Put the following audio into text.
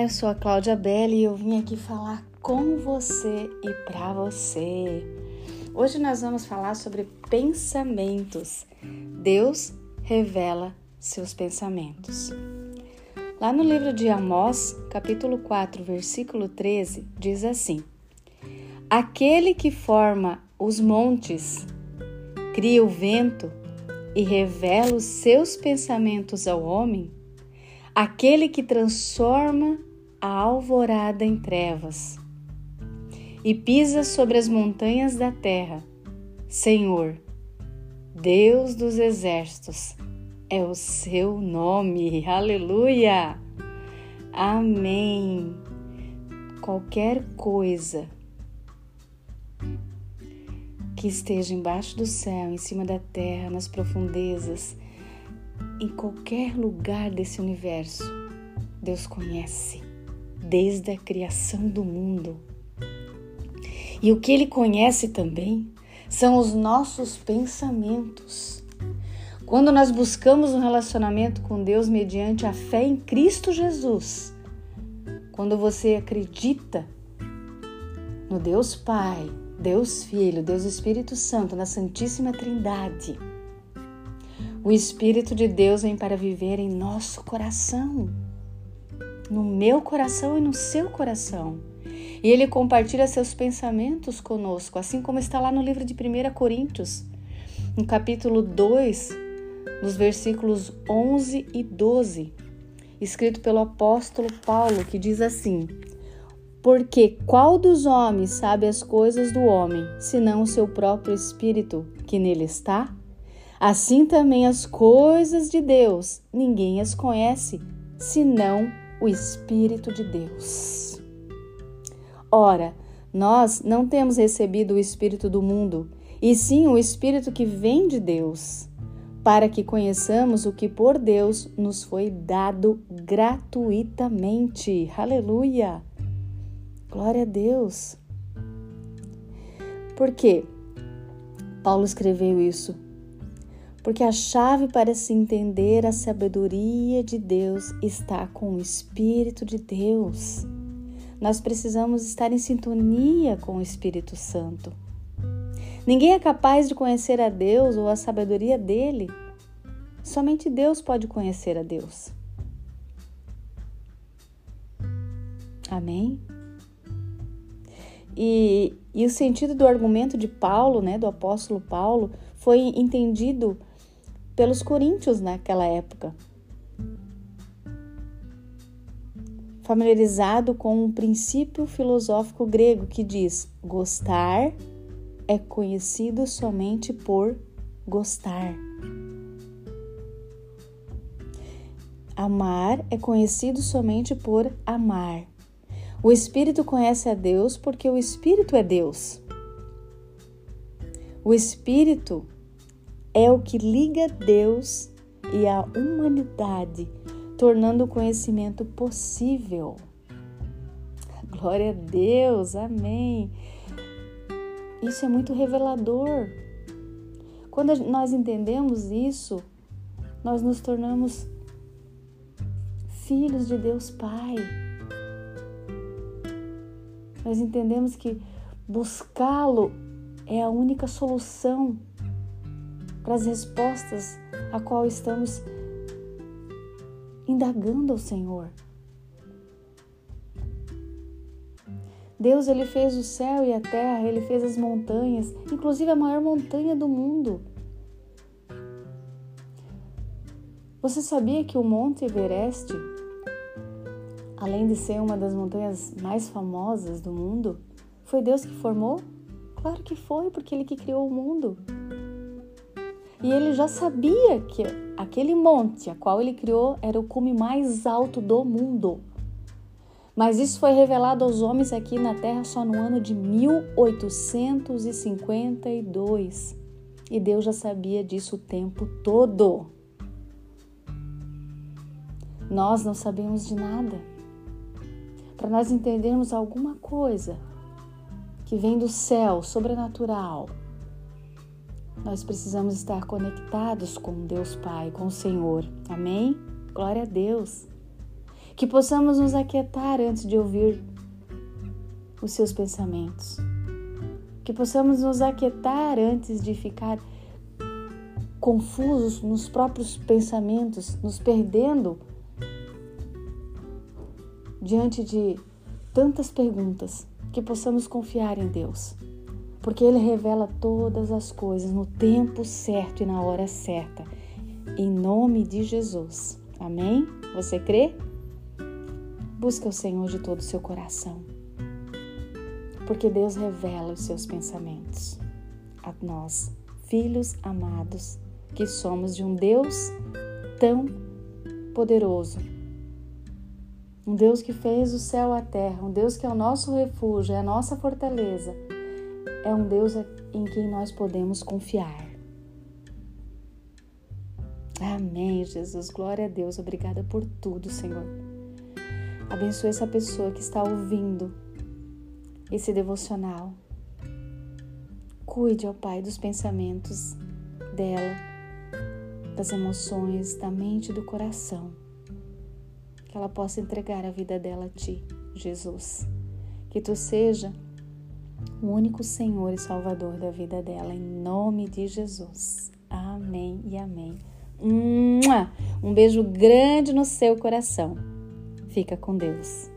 Eu sou a Cláudia Belli e eu vim aqui falar com você e para você. Hoje nós vamos falar sobre pensamentos. Deus revela seus pensamentos. Lá no livro de Amós, capítulo 4, versículo 13, diz assim: Aquele que forma os montes, cria o vento e revela os seus pensamentos ao homem, aquele que transforma a alvorada em trevas e pisa sobre as montanhas da terra. Senhor, Deus dos exércitos, é o seu nome. Aleluia! Amém. Qualquer coisa que esteja embaixo do céu, em cima da terra, nas profundezas, em qualquer lugar desse universo, Deus conhece desde a criação do mundo. E o que Ele conhece também são os nossos pensamentos. Quando nós buscamos um relacionamento com Deus mediante a fé em Cristo Jesus, quando você acredita no Deus Pai, Deus Filho, Deus Espírito Santo, na Santíssima Trindade, o Espírito de Deus vem para viver em nosso coração, no meu coração e no seu coração. E ele compartilha seus pensamentos conosco, assim como está lá no livro de 1 Coríntios, no capítulo 2, nos versículos 11 e 12, escrito pelo apóstolo Paulo, que diz assim: Porque qual dos homens sabe as coisas do homem, senão o seu próprio espírito que nele está? Assim também as coisas de Deus, ninguém as conhece, senão o Espírito de Deus. Ora, nós não temos recebido o Espírito do mundo, e sim o Espírito que vem de Deus, para que conheçamos o que por Deus nos foi dado gratuitamente. Aleluia! Glória a Deus! Por quê? Paulo escreveu isso porque a chave para se entender a sabedoria de Deus está com o Espírito de Deus. Nós precisamos estar em sintonia com o Espírito Santo. Ninguém é capaz de conhecer a Deus ou a sabedoria dele. Somente Deus pode conhecer a Deus. Amém? E, e o sentido do argumento de Paulo, né, do apóstolo Paulo, foi entendido pelos coríntios naquela época. Familiarizado com um princípio filosófico grego que diz: gostar é conhecido somente por gostar. Amar é conhecido somente por amar. O Espírito conhece a Deus porque o Espírito é Deus. O Espírito é o que liga Deus e a humanidade, tornando o conhecimento possível. Glória a Deus, amém. Isso é muito revelador. Quando nós entendemos isso, nós nos tornamos filhos de Deus Pai. Nós entendemos que buscá-lo é a única solução para as respostas a qual estamos indagando ao Senhor. Deus ele fez o céu e a terra, ele fez as montanhas, inclusive a maior montanha do mundo. Você sabia que o Monte Everest, além de ser uma das montanhas mais famosas do mundo, foi Deus que formou? Claro que foi, porque ele que criou o mundo. E ele já sabia que aquele monte a qual ele criou era o cume mais alto do mundo. Mas isso foi revelado aos homens aqui na Terra só no ano de 1852. E Deus já sabia disso o tempo todo. Nós não sabemos de nada. Para nós entendermos alguma coisa que vem do céu, sobrenatural, nós precisamos estar conectados com Deus Pai, com o Senhor. Amém? Glória a Deus. Que possamos nos aquietar antes de ouvir os seus pensamentos. Que possamos nos aquietar antes de ficar confusos nos próprios pensamentos, nos perdendo diante de tantas perguntas, que possamos confiar em Deus, porque Ele revela todas as coisas no tempo certo e na hora certa, em nome de Jesus. Amém? Você crê? Busca o Senhor de todo o seu coração, porque Deus revela os seus pensamentos a nós, filhos amados, que somos de um Deus tão poderoso um Deus que fez o céu e a terra, um Deus que é o nosso refúgio, é a nossa fortaleza, é um Deus em quem nós podemos confiar. Amém, Jesus. Glória a Deus. Obrigada por tudo, Senhor. Abençoe essa pessoa que está ouvindo esse devocional. Cuide, ó Pai, dos pensamentos dela, das emoções, da mente e do coração que ela possa entregar a vida dela a Ti, Jesus. Que Tu seja o único Senhor e Salvador da vida dela, em nome de Jesus. Amém e amém. Um beijo grande no seu coração. Fica com Deus.